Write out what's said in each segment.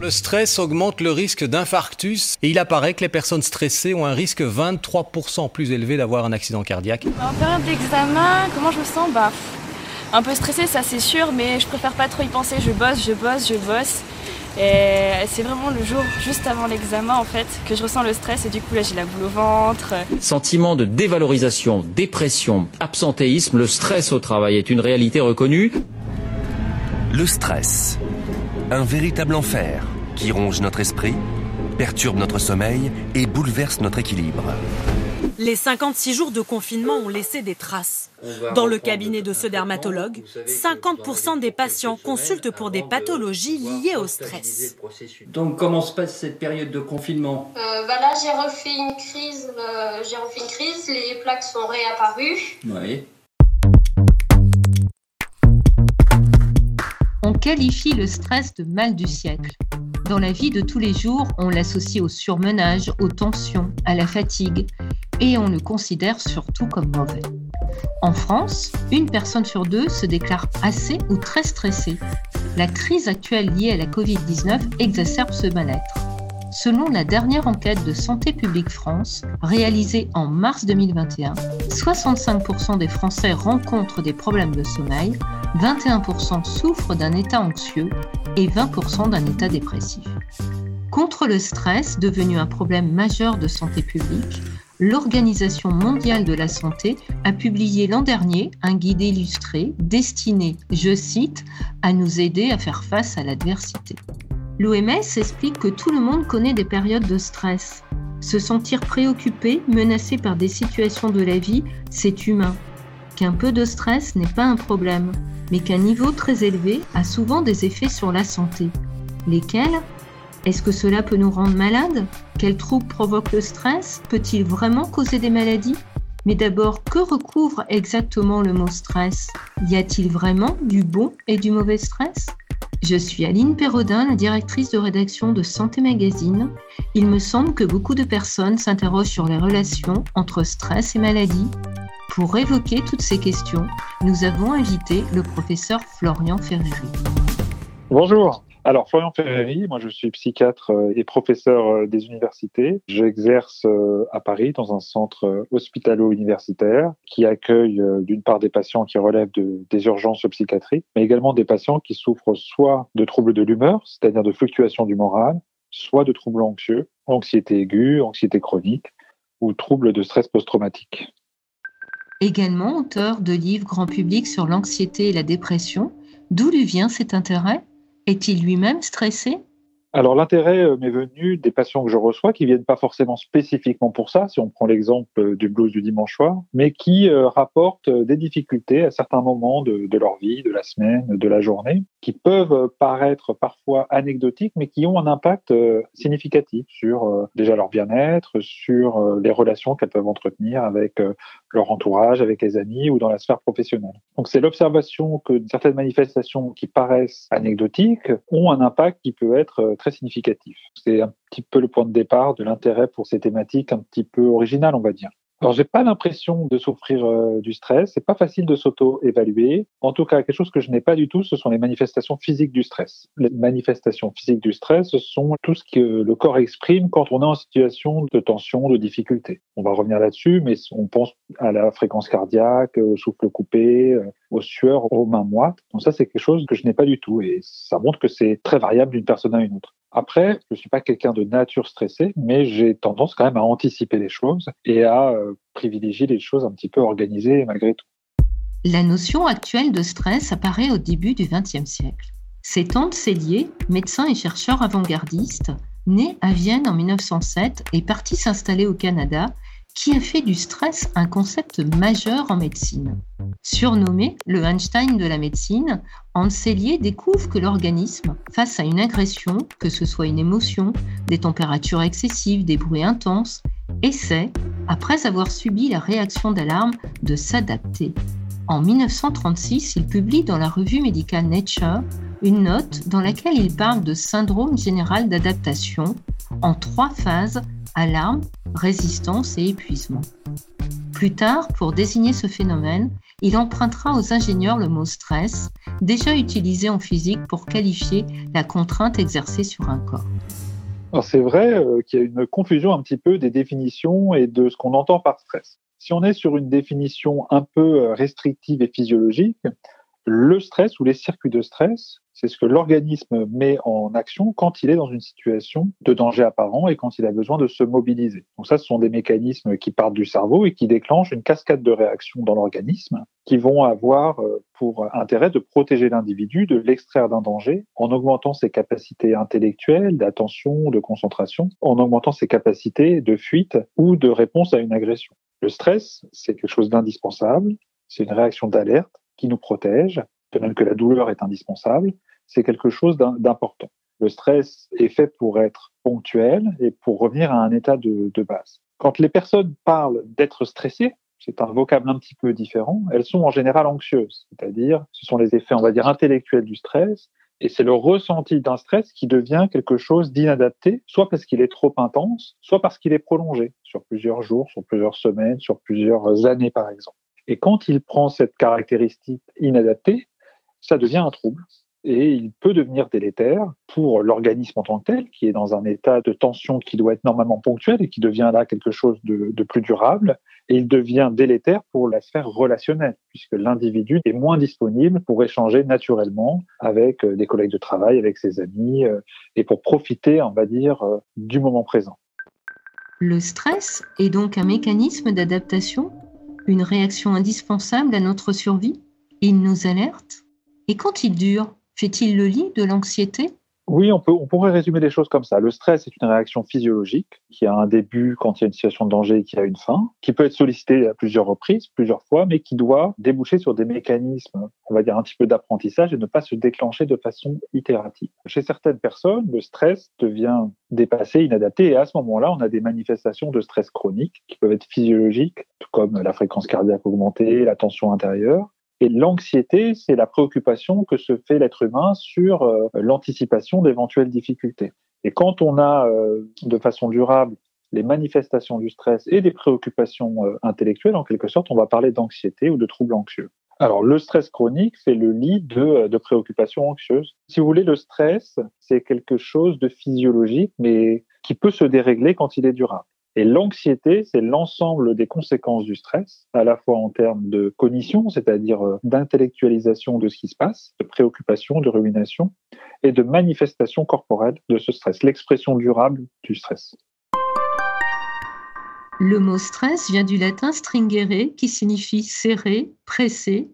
Le stress augmente le risque d'infarctus et il apparaît que les personnes stressées ont un risque 23% plus élevé d'avoir un accident cardiaque. En période d'examen, comment je me sens? Bah, un peu stressée, ça c'est sûr, mais je préfère pas trop y penser. Je bosse, je bosse, je bosse. Et c'est vraiment le jour juste avant l'examen en fait que je ressens le stress et du coup là j'ai la boule au ventre. Sentiment de dévalorisation, dépression, absentéisme, le stress au travail est une réalité reconnue. Le stress, un véritable enfer qui ronge notre esprit, perturbe notre sommeil et bouleverse notre équilibre. Les 56 jours de confinement ont laissé des traces. Dans le cabinet de ce dermatologue, 50% des patients consultent pour des pathologies liées au stress. Donc comment se passe cette période de confinement? Euh, bah Là j'ai refait une crise, euh, j'ai refait une crise, les plaques sont réapparues. Oui. On qualifie le stress de mal du siècle. Dans la vie de tous les jours, on l'associe au surmenage, aux tensions, à la fatigue, et on le considère surtout comme mauvais. En France, une personne sur deux se déclare assez ou très stressée. La crise actuelle liée à la Covid-19 exacerbe ce mal-être. Selon la dernière enquête de Santé publique France, réalisée en mars 2021, 65% des Français rencontrent des problèmes de sommeil, 21% souffrent d'un état anxieux et 20% d'un état dépressif. Contre le stress, devenu un problème majeur de santé publique, l'Organisation mondiale de la santé a publié l'an dernier un guide illustré destiné, je cite, à nous aider à faire face à l'adversité. L'OMS explique que tout le monde connaît des périodes de stress. Se sentir préoccupé, menacé par des situations de la vie, c'est humain. Qu'un peu de stress n'est pas un problème, mais qu'un niveau très élevé a souvent des effets sur la santé. Lesquels? Est-ce que cela peut nous rendre malades? Quels troubles provoque le stress? Peut-il vraiment causer des maladies? Mais d'abord, que recouvre exactement le mot stress? Y a-t-il vraiment du bon et du mauvais stress? Je suis Aline Perrodin, la directrice de rédaction de Santé Magazine. Il me semble que beaucoup de personnes s'interrogent sur les relations entre stress et maladie pour évoquer toutes ces questions, nous avons invité le professeur Florian Ferreri. Bonjour. Alors, Florian Ferreri, moi je suis psychiatre euh, et professeur euh, des universités. J'exerce euh, à Paris dans un centre hospitalo-universitaire qui accueille d'une part des patients qui relèvent de, des urgences psychiatriques, mais également des patients qui souffrent soit de troubles de l'humeur, c'est-à-dire de fluctuations du moral, soit de troubles anxieux, anxiété aiguë, anxiété chronique ou troubles de stress post-traumatique. Également auteur de livres grand public sur l'anxiété et la dépression, d'où lui vient cet intérêt? Est-il lui-même stressé? Alors l'intérêt euh, m'est venu des patients que je reçois qui viennent pas forcément spécifiquement pour ça, si on prend l'exemple euh, du blues du dimanche soir, mais qui euh, rapportent des difficultés à certains moments de, de, leur vie, de la semaine, de la journée, qui peuvent paraître parfois anecdotiques, mais qui ont un impact significatif sur déjà leur bien-être, sur les relations qu'elles peuvent entretenir avec leur entourage, avec les amis ou dans la sphère professionnelle. Donc c'est l'observation que certaines manifestations qui paraissent anecdotiques ont un impact qui peut être très significatif. C'est un petit peu le point de départ de l'intérêt pour ces thématiques un petit peu originales, on va dire. Alors, j'ai pas l'impression de souffrir euh, du stress. C'est pas facile de s'auto-évaluer. En tout cas, quelque chose que je n'ai pas du tout, ce sont les manifestations physiques du stress. Les manifestations physiques du stress, ce sont tout ce que le corps exprime quand on est en situation de tension, de difficulté. On va revenir là-dessus, mais on pense à la fréquence cardiaque, au souffle coupé, euh, aux sueurs, aux mains moites. Donc ça, c'est quelque chose que je n'ai pas du tout, et ça montre que c'est très variable d'une personne à une autre. Après, je suis pas quelqu'un de nature stressée, mais j'ai tendance quand même à anticiper les choses et à euh, privilégier les choses un petit peu organisées malgré tout. La notion actuelle de stress apparaît au début du XXe siècle. C'est Tante Cellier, médecin et chercheur avant-gardiste, né à Vienne en 1907 et parti s'installer au Canada, qui a fait du stress un concept majeur en médecine. Surnommé le Einstein de la médecine, Hans Selye découvre que l'organisme, face à une agression, que ce soit une émotion, des températures excessives, des bruits intenses, essaie, après avoir subi la réaction d'alarme, de s'adapter. En 1936, il publie dans la revue médicale Nature une note dans laquelle il parle de syndrome général d'adaptation en trois phases alarme, résistance et épuisement. Plus tard, pour désigner ce phénomène, il empruntera aux ingénieurs le mot stress, déjà utilisé en physique pour qualifier la contrainte exercée sur un corps. C'est vrai euh, qu'il y a une confusion un petit peu des définitions et de ce qu'on entend par stress. Si on est sur une définition un peu euh, restrictive et physiologique, le stress ou les circuits de stress, c'est ce que l'organisme met en action quand il est dans une situation de danger apparent et quand il a besoin de se mobiliser. Donc ça, ce sont des mécanismes qui partent du cerveau et qui déclenchent une cascade de réactions dans l'organisme qui vont avoir euh, pour intérêt de protéger l'individu, de l'extraire d'un danger en augmentant ses capacités intellectuelles, d'attention, de concentration, en augmentant ses capacités de fuite ou de réponse à une agression. Le stress, c'est quelque chose d'indispensable, c'est une réaction d'alerte qui nous protège, de même que la douleur est indispensable, c'est quelque chose d'important. Le stress est fait pour être ponctuel et pour revenir à un état de, base. Quand les personnes parlent d'être stressées, c'est un vocable un petit peu différent, elles sont en général anxieuses, c'est-à-dire ce sont les effets, on va dire, intellectuels du stress, et c'est le ressenti d'un stress qui devient quelque chose d'inadapté, soit parce qu'il est trop intense, soit parce qu'il est prolongé sur plusieurs jours, sur plusieurs semaines, sur plusieurs années par exemple. Et quand il prend cette caractéristique inadaptée, ça devient un trouble et il peut devenir délétère pour l'organisme en tant que tel, qui est dans un état de tension qui doit être normalement ponctuel et qui devient là quelque chose de, plus durable, et il devient délétère pour la sphère relationnelle, puisque l'individu est moins disponible pour échanger naturellement avec euh, des collègues de travail, avec ses amis, euh, et pour profiter, on va dire, euh, du moment présent. Le stress est donc un mécanisme d'adaptation une réaction indispensable à notre survie. Il nous alerte Et quand il dure, fait-il le lit de l'anxiété? Oui, on, peut, on pourrait résumer les choses comme ça. Le stress est une réaction physiologique qui a un début quand il y a une situation de danger et qui a une fin, qui peut être sollicitée à plusieurs reprises, plusieurs fois, mais qui doit déboucher sur des mécanismes, on va dire un petit peu d'apprentissage et ne pas se déclencher de façon itérative. Chez certaines personnes, le stress devient dépassé, inadapté, et à ce moment-là, on a des manifestations de stress chronique qui peuvent être physiologiques, tout comme la fréquence cardiaque augmentée, la tension intérieure, et l'anxiété, c'est la préoccupation que se fait l'être humain sur euh, l'anticipation d'éventuelles difficultés. Et quand on a euh, de façon durable les manifestations du stress et des préoccupations euh, intellectuelles, en quelque sorte, on va parler d'anxiété ou de troubles anxieux. Alors, le stress chronique, c'est le lit de, de préoccupations anxieuses. Si vous voulez, le stress, c'est quelque chose de physiologique, mais qui peut se dérégler quand il est durable. Et l'anxiété, c'est l'ensemble des conséquences du stress, à la fois en termes de cognition, c'est-à-dire euh, d'intellectualisation de ce qui se passe, de préoccupation, de rumination, et de manifestation corporelle de ce stress, l'expression durable du stress. Le mot stress vient du latin stringere, qui signifie serrer, presser.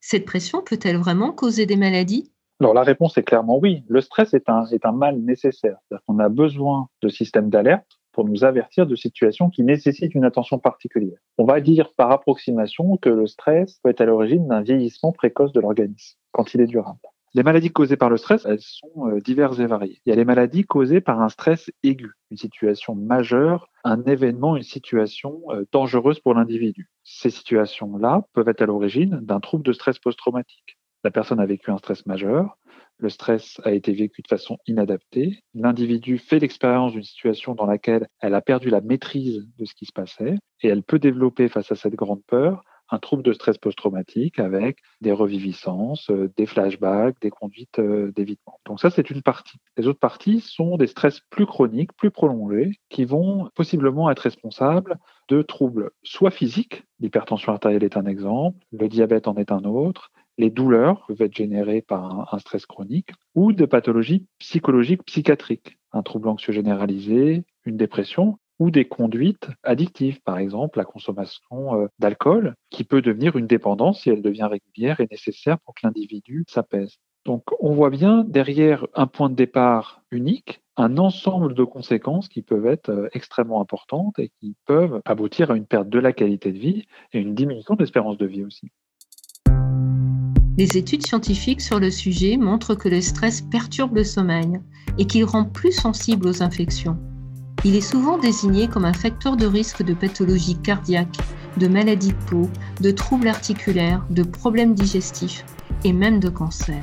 Cette pression peut-elle vraiment causer des maladies? Alors la réponse est clairement oui. Le stress est un, est un mal nécessaire. Qu'on a besoin de systèmes d'alerte pour nous avertir de situations qui nécessitent une attention particulière. On va dire par approximation que le stress peut être à l'origine d'un vieillissement précoce de l'organisme quand il est durable. Les maladies causées par le stress, elles sont euh, diverses et variées. Il y a les maladies causées par un stress aigu, une situation majeure, un événement, une situation euh, dangereuse pour l'individu. Ces situations-là peuvent être à l'origine d'un trouble de stress post-traumatique. La personne a vécu un stress majeur, le stress a été vécu de façon inadaptée. L'individu fait l'expérience d'une situation dans laquelle elle a perdu la maîtrise de ce qui se passait et elle peut développer face à cette grande peur un trouble de stress post-traumatique avec des reviviscences, euh, des flashbacks, des conduites euh, d'évitement. Donc ça, c'est une partie. Les autres parties sont des stress plus chroniques, plus prolongés, qui vont possiblement être responsables de troubles soit physiques, l'hypertension artérielle est un exemple, le diabète en est un autre, les douleurs peuvent être générées par un, stress chronique ou de pathologies psychologiques psychiatriques, un trouble anxieux généralisé, une dépression ou des conduites addictives, par exemple la consommation euh, d'alcool, qui peut devenir une dépendance si elle devient régulière et nécessaire pour que l'individu s'apaise. Donc on voit bien derrière un point de départ unique, un ensemble de conséquences qui peuvent être euh, extrêmement importantes et qui peuvent aboutir à une perte de la qualité de vie et une diminution de l'espérance de vie aussi. Les études scientifiques sur le sujet montrent que le stress perturbe le sommeil et qu'il rend plus sensible aux infections. Il est souvent désigné comme un facteur de risque de pathologies cardiaques, de maladies de peau, de troubles articulaires, de problèmes digestifs et même de cancer.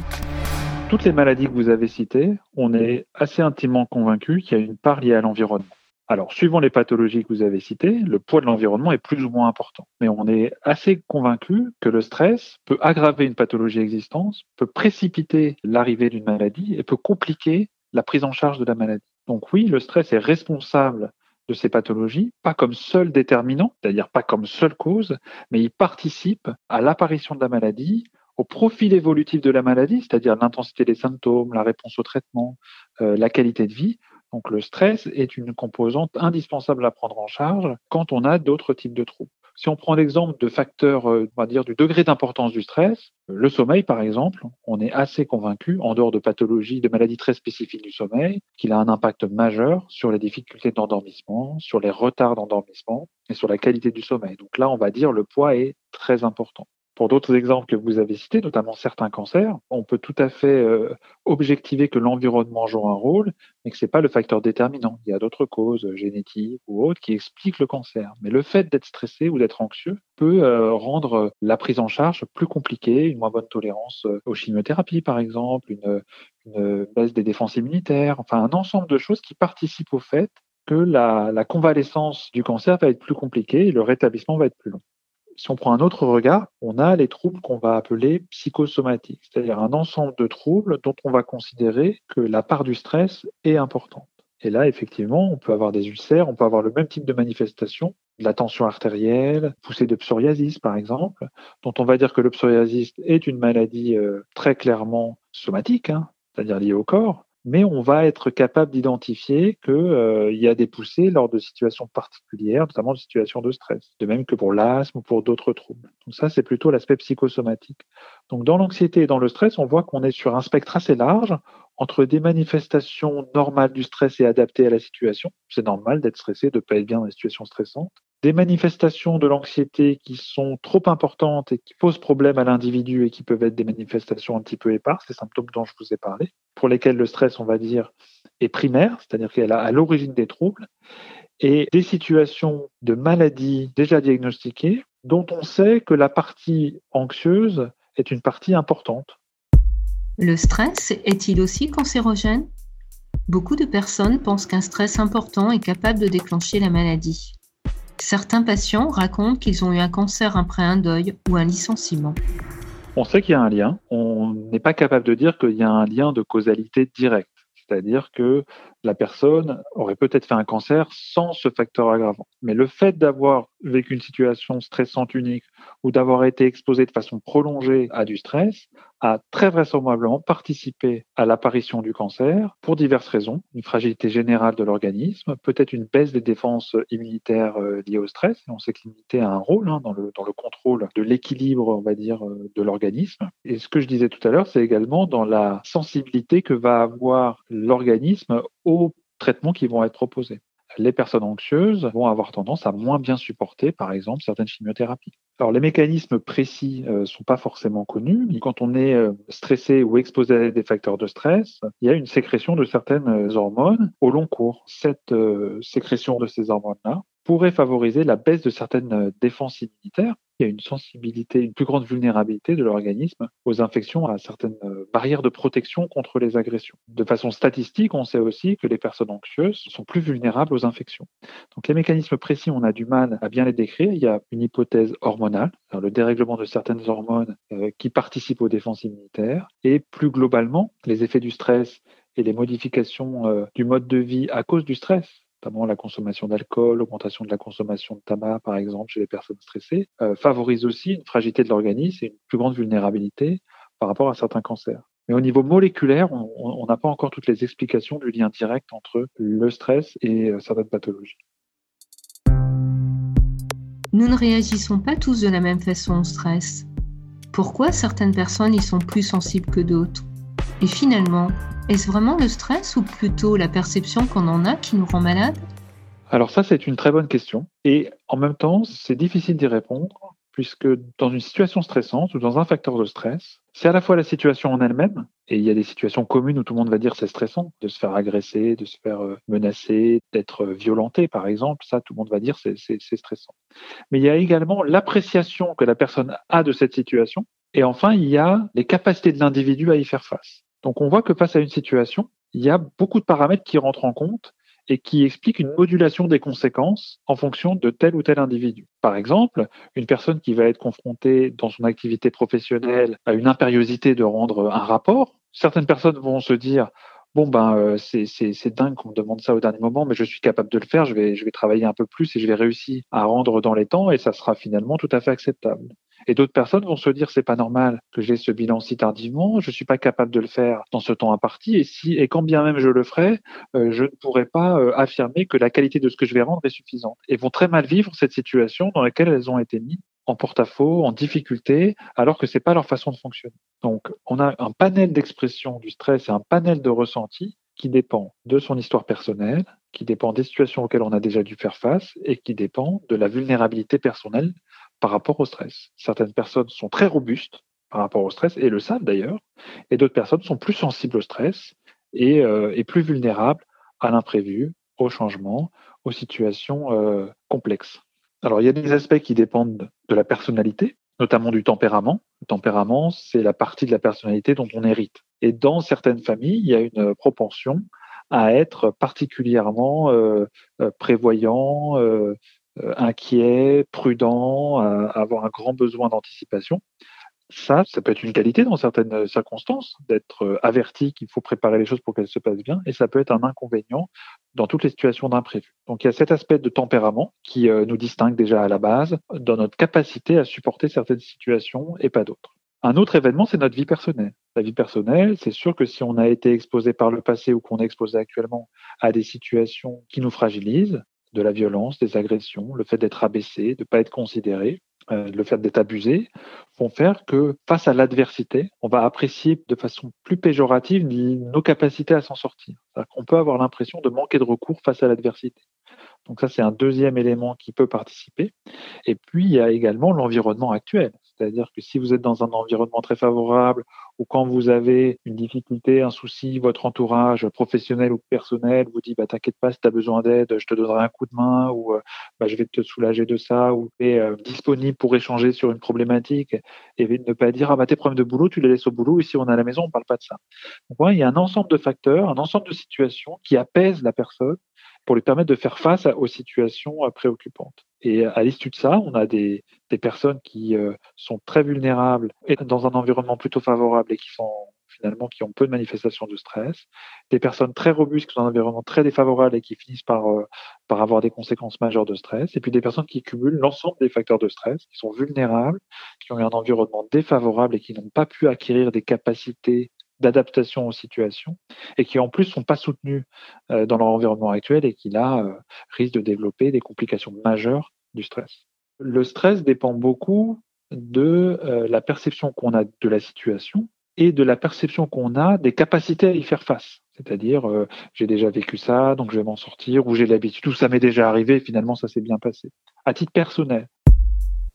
Toutes les maladies que vous avez citées, on est assez intimement convaincu qu'il y a une part liée à l'environnement. Alors, suivant les pathologies que vous avez citées, le poids de l'environnement est plus ou moins important. Mais on est assez convaincu que le stress peut aggraver une pathologie existante, peut précipiter l'arrivée d'une maladie et peut compliquer la prise en charge de la maladie. Donc oui, le stress est responsable de ces pathologies, pas comme seul déterminant, c'est-à-dire pas comme seule cause, mais il participe à l'apparition de la maladie, au profil évolutif de la maladie, c'est-à-dire l'intensité des symptômes, la réponse au traitement, euh, la qualité de vie. Donc le stress est une composante indispensable à prendre en charge quand on a d'autres types de troubles. Si on prend l'exemple de facteurs, euh, on va dire, du degré d'importance du stress, le sommeil, par exemple, on est assez convaincu, en dehors de pathologies, de maladies très spécifiques du sommeil, qu'il a un impact majeur sur les difficultés d'endormissement, sur les retards d'endormissement et sur la qualité du sommeil. Donc là, on va dire le poids est très important. Pour d'autres exemples que vous avez cités, notamment certains cancers, on peut tout à fait euh, objectiver que l'environnement joue un rôle, mais que c'est pas le facteur déterminant. Il y a d'autres causes génétiques ou autres qui expliquent le cancer. Mais le fait d'être stressé ou d'être anxieux peut euh, rendre la prise en charge plus compliquée, une moins bonne tolérance euh, aux chimiothérapies, par exemple, une, une baisse des défenses immunitaires, enfin un ensemble de choses qui participent au fait que la, la convalescence du cancer va être plus compliquée et le rétablissement va être plus long. Si on prend un autre regard, on a les troubles qu'on va appeler psychosomatiques, c'est-à-dire un ensemble de troubles dont on va considérer que la part du stress est importante. Et là, effectivement, on peut avoir des ulcères, on peut avoir le même type de manifestation, de la tension artérielle, poussée de psoriasis par exemple, dont on va dire que le psoriasis est une maladie euh, très clairement somatique, hein, c'est-à-dire liée au corps, mais on va être capable d'identifier qu'il euh, y a des poussées lors de situations particulières, notamment de situations de stress, de même que pour l'asthme ou pour d'autres troubles. Donc ça, c'est plutôt l'aspect psychosomatique. Donc dans l'anxiété et dans le stress, on voit qu'on est sur un spectre assez large entre des manifestations normales du stress et adaptées à la situation. C'est normal d'être stressé, de ne pas être bien dans des situations stressantes des manifestations de l'anxiété qui sont trop importantes et qui posent problème à l'individu et qui peuvent être des manifestations un petit peu éparses, les symptômes dont je vous ai parlé, pour lesquels le stress, on va dire, est primaire, c'est-à-dire qu'elle est à l'origine des troubles, et des situations de maladies déjà diagnostiquées dont on sait que la partie anxieuse est une partie importante. Le stress est-il aussi cancérogène? Beaucoup de personnes pensent qu'un stress important est capable de déclencher la maladie. Certains patients racontent qu'ils ont eu un cancer après un deuil ou un licenciement. On sait qu'il y a un lien. On n'est pas capable de dire qu'il y a un lien de causalité directe. C'est-à-dire que la personne aurait peut-être fait un cancer sans ce facteur aggravant. Mais le fait d'avoir vécu une situation stressante unique ou d'avoir été exposé de façon prolongée à du stress a très vraisemblablement participé à l'apparition du cancer pour diverses raisons. Une fragilité générale de l'organisme, peut-être une baisse des défenses immunitaires euh, liées au stress. on sait que l'immunité a un rôle hein, dans, le, dans le contrôle de l'équilibre, on va dire, euh, de l'organisme. Et ce que je disais tout à l'heure, c'est également dans la sensibilité que va avoir l'organisme aux traitements qui vont être proposés les personnes anxieuses vont avoir tendance à moins bien supporter, par exemple, certaines chimiothérapies. Alors, les mécanismes précis ne euh, sont pas forcément connus, mais quand on est euh, stressé ou exposé à des facteurs de stress, il y a une sécrétion de certaines euh, hormones au long cours. Cette sécrétion de ces hormones-là pourrait favoriser la baisse de certaines défenses immunitaires il y a une sensibilité, une plus grande vulnérabilité de l'organisme aux infections, à certaines euh, barrières de protection contre les agressions. De façon statistique, on sait aussi que les personnes anxieuses sont plus vulnérables aux infections. Donc les mécanismes précis, on a du mal à bien les décrire. Il y a une hypothèse hormonale, le dérèglement de certaines hormones euh, qui participent aux défenses immunitaires, et plus globalement, les effets du stress et les modifications euh, du mode de vie à cause du stress notamment la consommation d'alcool, l'augmentation de la consommation de tabac, par exemple, chez les personnes stressées, euh, favorise aussi une fragilité de l'organisme et une plus grande vulnérabilité par rapport à certains cancers. Mais au niveau moléculaire, on n'a pas encore toutes les explications du lien direct entre le stress et euh, certaines pathologies. Nous ne réagissons pas tous de la même façon au stress. Pourquoi certaines personnes y sont plus sensibles que d'autres? Et finalement, est-ce vraiment le stress ou plutôt la perception qu'on en a qui nous rend malade Alors ça, c'est une très bonne question. Et en même temps, c'est difficile d'y répondre puisque dans une situation stressante ou dans un facteur de stress, c'est à la fois la situation en elle-même, et il y a des situations communes où tout le monde va dire c'est stressant, de se faire agresser, de se faire euh, menacer, d'être violenté par exemple, ça tout le monde va dire c'est stressant. Mais il y a également l'appréciation que la personne a de cette situation, et enfin il y a les capacités de l'individu à y faire face. Donc on voit que face à une situation, il y a beaucoup de paramètres qui rentrent en compte et qui explique une modulation des conséquences en fonction de tel ou tel individu. Par exemple, une personne qui va être confrontée dans son activité professionnelle à une impériosité de rendre un rapport, certaines personnes vont se dire bon ben euh, c'est dingue qu'on me demande ça au dernier moment, mais je suis capable de le faire, je vais travailler un peu plus et je vais réussir à rendre dans les temps et ça sera finalement tout à fait acceptable. Et d'autres personnes vont se dire c'est pas normal que j'ai ce bilan si tardivement, je suis pas capable de le faire dans ce temps imparti et si et quand bien même je le ferai, euh, je ne pourrai pas euh, affirmer que la qualité de ce que je vais rendre est suffisante. Et vont très mal vivre cette situation dans laquelle elles ont été mises en porte-à-faux, en difficulté, alors que c'est pas leur façon de fonctionner. Donc, on a un panel d'expression du stress et un panel de ressenti qui dépend de son histoire personnelle, qui dépend des situations auxquelles on a déjà dû faire face et qui dépend de la vulnérabilité personnelle par rapport au stress. Certaines personnes sont très robustes par rapport au stress et le savent d'ailleurs, et d'autres personnes sont plus sensibles au stress et, euh, plus vulnérables à l'imprévu, au changement, aux situations euh, complexes. Alors il y a des aspects qui dépendent de la personnalité, notamment du tempérament. Le tempérament, c'est la partie de la personnalité dont on hérite. Et dans certaines familles, il y a une propension à être particulièrement euh, prévoyant, inquiet, prudent, à avoir un grand besoin d'anticipation. Ça, ça peut être une qualité dans certaines circonstances, d'être euh, averti qu'il faut préparer les choses pour qu'elles se passent bien, et ça peut être un inconvénient dans toutes les situations d'imprévu. Donc il y a cet aspect de tempérament qui euh, nous distingue déjà à la base dans notre capacité à supporter certaines situations et pas d'autres. Un autre événement, c'est notre vie personnelle. La vie personnelle, c'est sûr que si on a été exposé par le passé ou qu'on est exposé actuellement à des situations qui nous fragilisent, de la violence, des agressions, le fait d'être abaissé, de ne pas être considéré, euh, le fait d'être abusé, vont faire que face à l'adversité, on va apprécier de façon plus péjorative nos capacités à s'en sortir. On peut avoir l'impression de manquer de recours face à l'adversité. Donc ça, c'est un deuxième élément qui peut participer. Et puis, il y a également l'environnement actuel. C'est-à-dire que si vous êtes dans un environnement très favorable ou quand vous avez une difficulté, un souci, votre entourage professionnel ou personnel vous dit bah t'inquiète pas si tu as besoin d'aide, je te donnerai un coup de main ou euh, bah, je vais te soulager de ça ou tu es euh, disponible pour échanger sur une problématique et ne pas dire ah bah tes problèmes de boulot, tu les laisses au boulot ici on est à la maison, on parle pas de ça. Donc il y a un ensemble de facteurs, un ensemble de situations qui apaisent la personne pour lui permettre de faire face aux situations euh, préoccupantes. Et à l'issue de ça, on a des, des personnes qui euh, sont très vulnérables et dans un environnement plutôt favorable et qui sont finalement qui ont peu de manifestations de stress, des personnes très robustes qui sont dans un environnement très défavorable et qui finissent par, euh, par avoir des conséquences majeures de stress, et puis des personnes qui cumulent l'ensemble des facteurs de stress, qui sont vulnérables, qui ont eu un environnement défavorable et qui n'ont pas pu acquérir des capacités d'adaptation aux situations et qui en plus sont pas soutenus euh, dans leur environnement actuel et qui là risquent de développer des complications majeures du stress. Le stress dépend beaucoup de euh, la perception qu'on a de la situation et de la perception qu'on a des capacités à y faire face. C'est-à-dire, j'ai déjà vécu ça, donc je vais m'en sortir, ou j'ai l'habitude, ou ça m'est déjà arrivé, et finalement ça s'est bien passé. À titre personnel.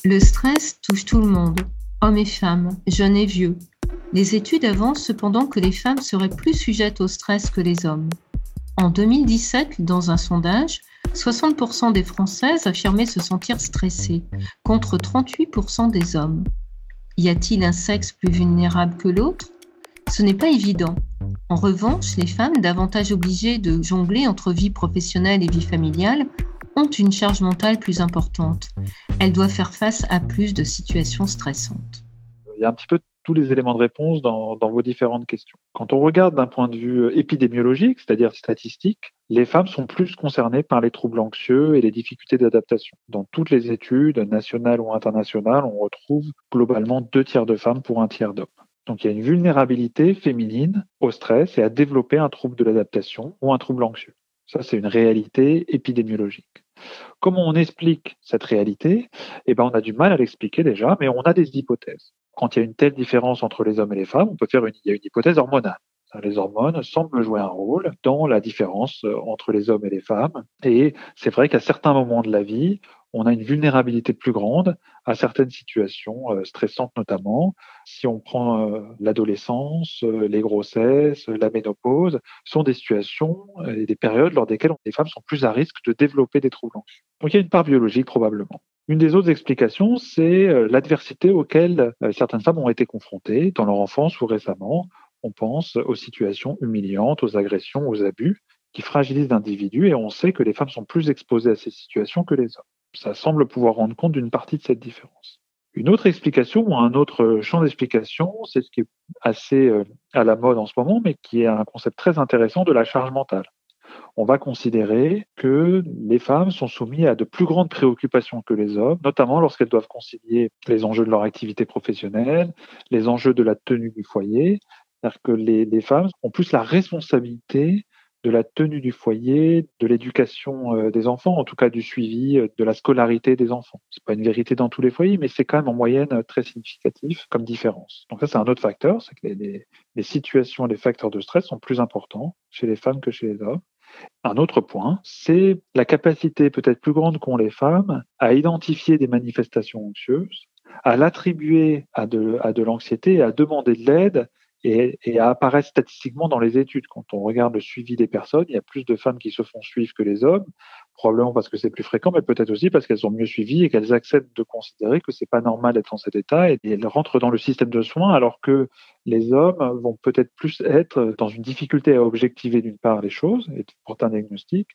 Le stress touche tout le monde, hommes et femmes, jeunes et vieux, les études avancent cependant que les femmes seraient plus sujettes au stress que les hommes. En 2017, dans un sondage, 60% des Françaises affirmaient se sentir stressées, contre 38% des hommes. Y a-t-il un sexe plus vulnérable que l'autre? Ce n'est pas évident. En revanche, les femmes, davantage obligées de jongler entre vie professionnelle et vie familiale, ont une charge mentale plus importante. Elles doivent faire face à plus de situations stressantes. Tous les éléments de réponse dans, vos différentes questions. Quand on regarde d'un point de vue euh, épidémiologique, c'est-à-dire statistique, les femmes sont plus concernées par les troubles anxieux et les difficultés d'adaptation. Dans toutes les études, nationales ou internationales, on retrouve globalement deux tiers de femmes pour un tiers d'hommes. Donc il y a une vulnérabilité féminine au stress et à développer un trouble de l'adaptation ou un trouble anxieux. Ça, c'est une réalité épidémiologique. Comment on explique cette réalité? Eh ben, on a du mal à l'expliquer déjà, mais on a des hypothèses quand il y a une telle différence entre les hommes et les femmes, on peut faire une, il y a une hypothèse hormonale. Les hormones semblent jouer un rôle dans la différence euh, entre les hommes et les femmes. Et c'est vrai qu'à certains moments de la vie, on a une vulnérabilité plus grande à certaines situations euh, stressantes notamment. Si on prend euh, l'adolescence, les grossesses, la ménopause, sont des situations et des périodes lors desquelles les femmes sont plus à risque de développer des troubles anxieux. Donc il y a une part biologique probablement. Une des autres explications, c'est euh, l'adversité auquel euh, certaines femmes ont été confrontées dans leur enfance ou récemment. On pense aux situations humiliantes, aux agressions, aux abus qui fragilisent l'individu et on sait que les femmes sont plus exposées à ces situations que les hommes. Ça semble pouvoir rendre compte d'une partie de cette différence. Une autre explication ou un autre champ d'explication, c'est ce qui est assez euh, à la mode en ce moment, mais qui est un concept très intéressant de la charge mentale. On va considérer que les femmes sont soumises à de plus grandes préoccupations que les hommes, notamment lorsqu'elles doivent concilier les enjeux de leur activité professionnelle, les enjeux de la tenue du foyer. C'est-à-dire que les, femmes ont plus la responsabilité de la tenue du foyer, de l'éducation euh, des enfants, en tout cas du suivi euh, de la scolarité des enfants. C'est pas une vérité dans tous les foyers, mais c'est quand même en moyenne euh, très significatif comme différence. Donc ça, c'est un autre facteur, c'est que les, situations, les facteurs de stress sont plus importants chez les femmes que chez les hommes. Un autre point, c'est la capacité peut-être plus grande qu'ont les femmes à identifier des manifestations anxieuses, à l'attribuer à de, l'anxiété à demander de l'aide et, apparaître statistiquement dans les études. Quand on regarde le suivi des personnes, il y a plus de femmes qui se font suivre que les hommes, probablement parce que c'est plus fréquent, mais peut-être aussi parce qu'elles sont mieux suivies et qu'elles acceptent de considérer que c'est pas normal d'être dans cet état et elles rentrent dans le système de soins alors que les hommes vont peut-être plus être dans une difficulté à objectiver d'une part les choses et porter un diagnostic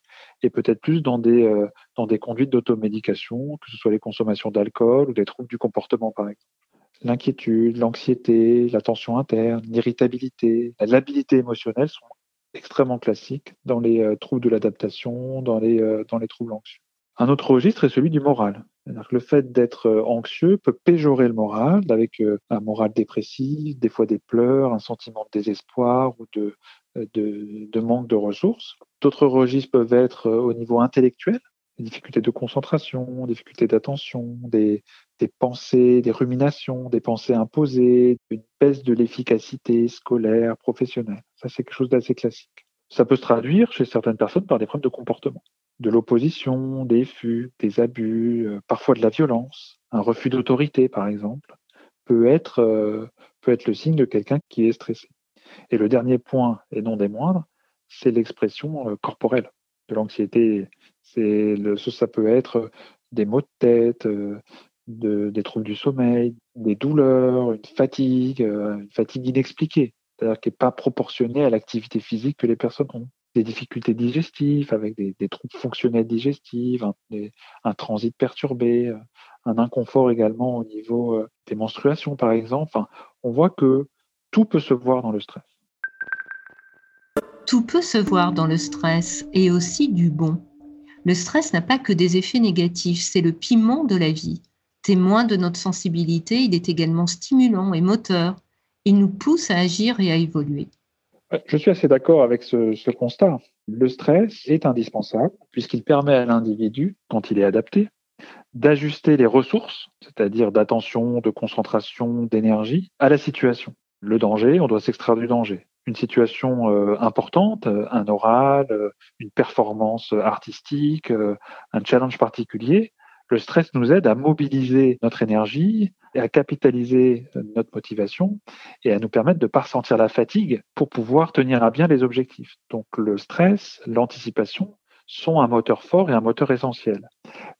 et peut-être plus dans des euh, dans des conduites d'automédication, que ce soit les consommations d'alcool ou des troubles du comportement par exemple l'inquiétude, l'anxiété, la tension interne, l'irritabilité, la labilité émotionnelle sont extrêmement classiques dans les euh, troubles de l'adaptation, dans les, euh, dans les troubles anxieux. Un autre registre est celui du moral. le fait d'être euh, anxieux peut péjorer le moral avec un moral dépressif, des fois des pleurs, un sentiment de désespoir ou de, de, de manque de ressources. D'autres registres peuvent être au niveau intellectuel, des difficultés de concentration, des difficultés d'attention, des, des pensées, des ruminations, des pensées imposées, une baisse de l'efficacité scolaire, professionnelle. Ça, c'est quelque chose d'assez classique. Ça peut se traduire chez certaines personnes par des problèmes de comportement, de l'opposition, des fugues, des abus, euh, parfois de la violence. Un refus d'autorité, par exemple, peut être, euh, peut être le signe de quelqu'un qui est stressé. Et le dernier point, et non des moindres, c'est l'expression euh, corporelle de l'anxiété ça peut être des maux de tête, de, des troubles du sommeil, des douleurs, une fatigue, euh, une fatigue inexpliquée, c'est-à-dire qui n'est pas proportionnée à l'activité physique que les personnes ont. Des difficultés digestives avec des, troubles fonctionnels digestifs, un, un, transit perturbé, euh, un inconfort également au niveau des menstruations par exemple. Enfin, on voit que tout peut se voir dans le stress. Tout peut se voir dans le stress et aussi du bon. Le stress n'a pas que des effets négatifs, c'est le piment de la vie. Témoin de notre sensibilité, il est également stimulant et moteur. Il nous pousse à agir et à évoluer. Je suis assez d'accord avec ce, constat. Le stress est indispensable puisqu'il permet à l'individu, quand il est adapté, d'ajuster les ressources, c'est-à-dire d'attention, de concentration, d'énergie, à la situation. Le danger, on doit s'extraire du danger une situation euh, importante, euh, un oral, euh, une performance artistique, un challenge particulier, le stress nous aide à mobiliser notre énergie et à capitaliser notre motivation et à nous permettre de ne pas ressentir la fatigue pour pouvoir tenir à bien les objectifs. Donc le stress, l'anticipation sont un moteur fort et un moteur essentiel.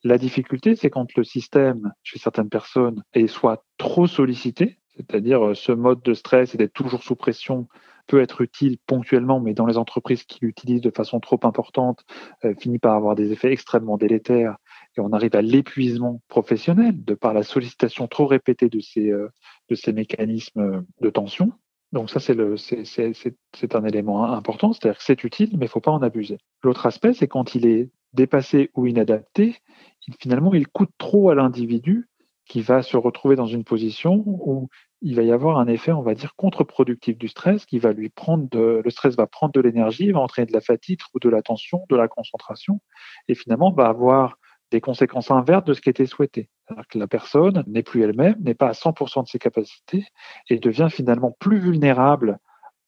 La difficulté, c'est quand le système, chez certaines personnes, est soit trop sollicité, c'est-à-dire ce mode de stress et d'être toujours sous pression peut être utile ponctuellement, mais dans les entreprises qui l'utilisent de façon trop importante, euh, finit par avoir des effets extrêmement délétères et on arrive à l'épuisement professionnel de par la sollicitation trop répétée de ces, euh, de ces mécanismes de tension. Donc ça, c'est, un élément important, c'est-à-dire que c'est utile, mais il ne faut pas en abuser. L'autre aspect, c'est quand il est dépassé ou inadapté, finalement, il coûte trop à l'individu qui va se retrouver dans une position où il va y avoir un effet, on va dire, contre-productif du stress qui va lui prendre de, le stress va prendre de l'énergie, va entraîner de la fatigue ou de la tension, de la concentration, et finalement va avoir des conséquences inverses de ce qui était souhaité. Alors que la personne n'est plus elle-même, n'est pas à 100% de ses capacités et devient finalement plus vulnérable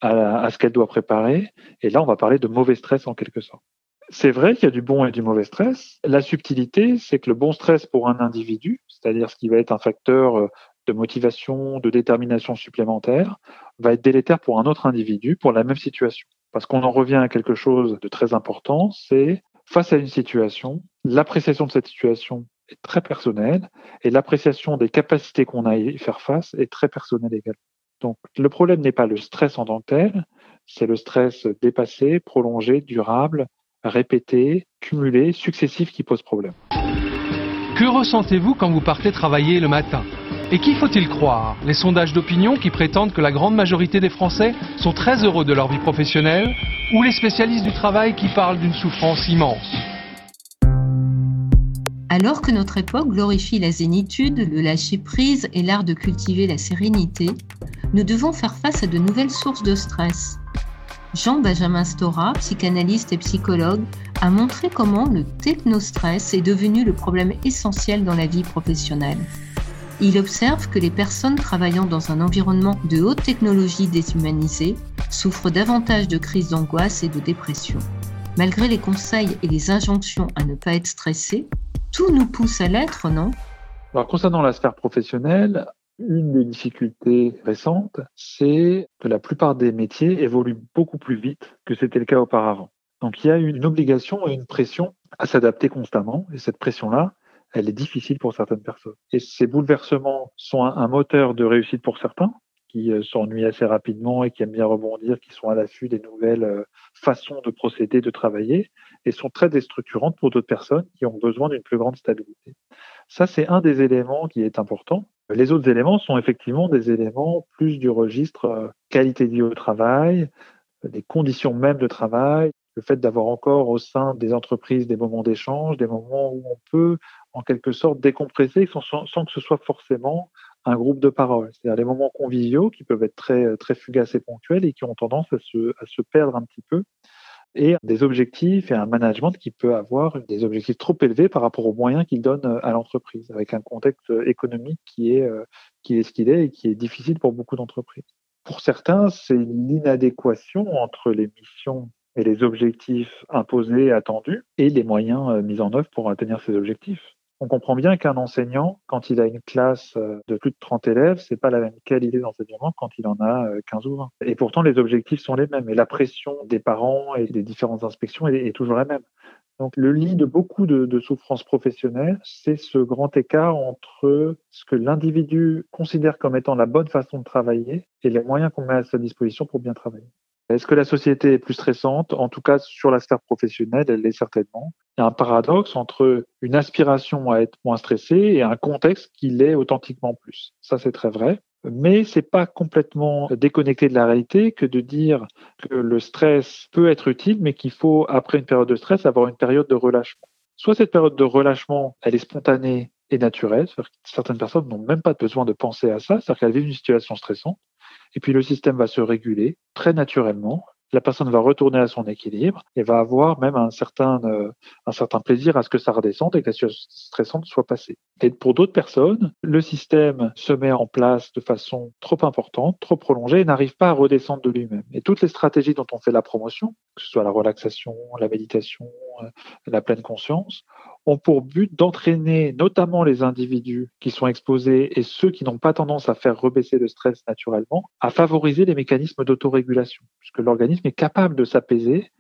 à, à ce qu'elle doit préparer. Et là, on va parler de mauvais stress en quelque sorte. C'est vrai qu'il y a du bon et du mauvais stress. La subtilité, c'est que le bon stress pour un individu, c'est-à-dire ce qui va être un facteur euh, de motivation, de détermination supplémentaire, va être délétère pour un autre individu pour la même situation. Parce qu'on en revient à quelque chose de très important, c'est face à une situation, l'appréciation de cette situation est très personnelle et l'appréciation des capacités qu'on a à y faire face est très personnelle également. Donc le problème n'est pas le stress en tant que tel, c'est le stress dépassé, prolongé, durable, répété, cumulé, successif qui pose problème. Que ressentez-vous quand vous partez travailler le matin? Et qui faut-il croire? Les sondages d'opinion qui prétendent que la grande majorité des Français sont très heureux de leur vie professionnelle ou les spécialistes du travail qui parlent d'une souffrance immense? Alors que notre époque glorifie la zénitude, le lâcher-prise et l'art de cultiver la sérénité, nous devons faire face à de nouvelles sources de stress. Jean-Benjamin Stora, psychanalyste et psychologue, a montré comment le technostress est devenu le problème essentiel dans la vie professionnelle. Il observe que les personnes travaillant dans un environnement de haute technologie déshumanisée souffrent davantage de crises d'angoisse et de dépression. Malgré les conseils et les injonctions à ne pas être stressé, tout nous pousse à l'être, non? Concernant la sphère professionnelle, une des difficultés récentes, c'est que la plupart des métiers évoluent beaucoup plus vite que c'était le cas auparavant. Donc il y a une obligation et une pression à s'adapter constamment, et cette pression-là, elle est difficile pour certaines personnes. Et ces bouleversements sont un, moteur de réussite pour certains, qui euh, s'ennuient assez rapidement et qui aiment bien rebondir, qui sont à l'affût des nouvelles euh, façons de procéder, de travailler, et sont très déstructurantes pour d'autres personnes qui ont besoin d'une plus grande stabilité. Ça, c'est un des éléments qui est important. Les autres éléments sont effectivement des éléments plus du registre euh, qualité de vie au travail, des conditions même de travail, le fait d'avoir encore au sein des entreprises des moments d'échange, des moments où on peut en quelque sorte décompresser sans, que ce soit forcément un groupe de parole. C'est-à-dire des moments conviviaux qui peuvent être très, très fugaces et ponctuels et qui ont tendance à se, à se perdre un petit peu. Et des objectifs et un management qui peut avoir des objectifs trop élevés par rapport aux moyens qu'il donne à l'entreprise, avec un contexte économique qui est, euh, qui est ce qu'il est et qui est difficile pour beaucoup d'entreprises. Pour certains, c'est l'inadéquation entre les missions et les objectifs imposés, attendus, et les moyens euh, mis en œuvre pour atteindre ces objectifs on comprend bien qu'un enseignant, quand il a une classe euh, de plus de 30 élèves, c'est pas la même qualité d'enseignement quand il en a 15 euh, ou 20. Et pourtant, les objectifs sont les mêmes. Et la pression des parents et des différentes inspections est, toujours la même. Donc, le lit de beaucoup de, de souffrances professionnelles, c'est ce grand écart entre ce que l'individu considère comme étant la bonne façon de travailler et les moyens qu'on met à sa disposition pour bien travailler. Est-ce que la société est plus stressante? En tout cas, sur la sphère professionnelle, elle l'est certainement. Il y a un paradoxe entre une aspiration à être moins stressé et un contexte qui l'est authentiquement plus. Ça, c'est très vrai. Mais c'est pas complètement déconnecté de la réalité que de dire que le stress peut être utile, mais qu'il faut, après une période de stress, avoir une période de relâchement. Soit cette période de relâchement, elle est spontanée et naturelle, certaines personnes n'ont même pas besoin de penser à ça, c'est-à-dire qu'elles vivent une situation stressante, et puis le système va se réguler très naturellement. La personne va retourner à son équilibre et va avoir même un certain, euh, un certain plaisir à ce que ça redescende et que la situation stressante soit passée. Et pour d'autres personnes, le système se met en place de façon trop importante, trop prolongée et n'arrive pas à redescendre de lui-même. Et toutes les stratégies dont on fait la promotion, que ce soit la relaxation, la méditation, euh, la pleine conscience, ont pour but d'entraîner notamment les individus qui sont exposés et ceux qui n'ont pas tendance à faire rebaisser le stress naturellement, à favoriser les mécanismes d'autorégulation, puisque l'organisme est capable de s'apaiser,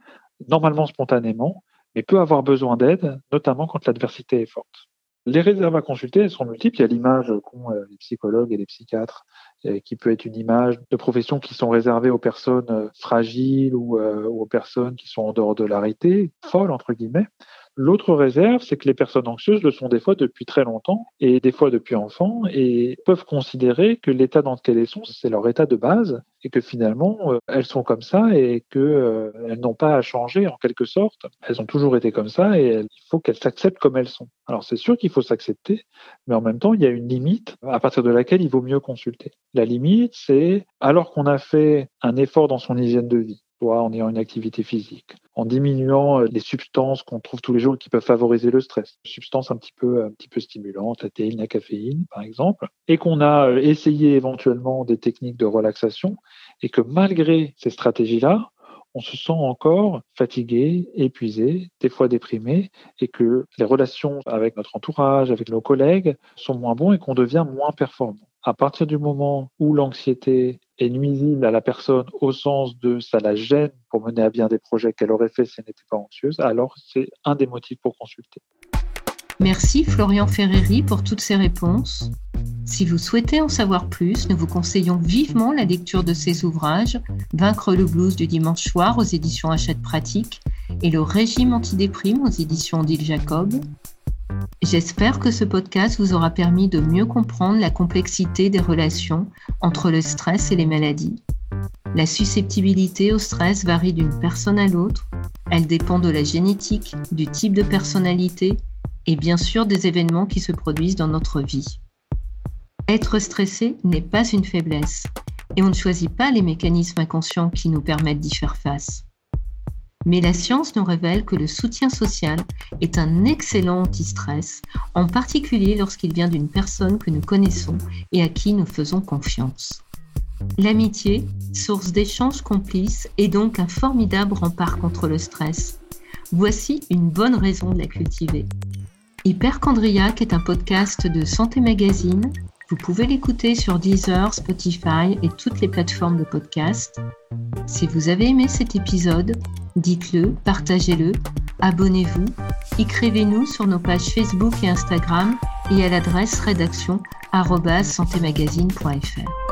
normalement spontanément, mais peut avoir besoin d'aide, notamment quand l'adversité est forte. Les réserves à consulter, elles sont multiples. Il y a l'image qu'ont euh, les psychologues et les psychiatres, euh, qui peut être une image de professions qui sont réservées aux personnes euh, fragiles ou, aux personnes qui sont en dehors de l'arrêté, folles entre guillemets. L'autre réserve, c'est que les personnes anxieuses le sont des fois depuis très longtemps et des fois depuis enfant et peuvent considérer que l'état dans lequel elles sont, c'est leur état de base et que finalement, euh, elles sont comme ça et qu'elles euh, n'ont pas à changer en quelque sorte. Elles ont toujours été comme ça et il faut qu'elles s'acceptent comme elles sont. Alors c'est sûr qu'il faut s'accepter, mais en même temps, il y a une limite à partir de laquelle il vaut mieux consulter. La limite, c'est alors qu'on a fait un effort dans son hygiène de vie, en ayant une activité physique, en diminuant euh, les substances qu'on trouve tous les jours qui peuvent favoriser le stress, substances un petit peu, un petit peu stimulantes, la théine, la caféine, par exemple, et qu'on a euh, essayé éventuellement des techniques de relaxation, et que malgré ces stratégies-là, on se sent encore fatigué, épuisé, des fois déprimé, et que les relations avec notre entourage, avec nos collègues sont moins bons et qu'on devient moins performant. À partir du moment où l'anxiété est nuisible à la personne au sens de ça la gêne pour mener à bien des projets qu'elle aurait fait si elle n'était pas anxieuse, alors c'est un des motifs pour consulter. Merci Florian Ferreri pour toutes ces réponses. Si vous souhaitez en savoir plus, nous vous conseillons vivement la lecture de ces ouvrages Vaincre le blues du dimanche soir aux éditions Hachette Pratique et Le régime antidéprime aux éditions d'Île Jacob. J'espère que ce podcast vous aura permis de mieux comprendre la complexité des relations entre le stress et les maladies. La susceptibilité au stress varie d'une personne à l'autre. Elle dépend de la génétique, du type de personnalité et bien sûr des événements qui se produisent dans notre vie. Être stressé n'est pas une faiblesse et on ne choisit pas les mécanismes inconscients qui nous permettent d'y faire face. Mais la science nous révèle que le soutien social est un excellent anti-stress, en particulier lorsqu'il vient d'une personne que nous connaissons et à qui nous faisons confiance. L'amitié, source d'échanges complices, est donc un formidable rempart contre le stress. Voici une bonne raison de la cultiver. Hyperchondriac est un podcast de Santé Magazine. Vous pouvez l'écouter sur Deezer, Spotify et toutes les plateformes de podcast. Si vous avez aimé cet épisode, dites-le, partagez-le, abonnez-vous, écrivez-nous sur nos pages Facebook et Instagram et à l'adresse rédaction@santémagazine.fr.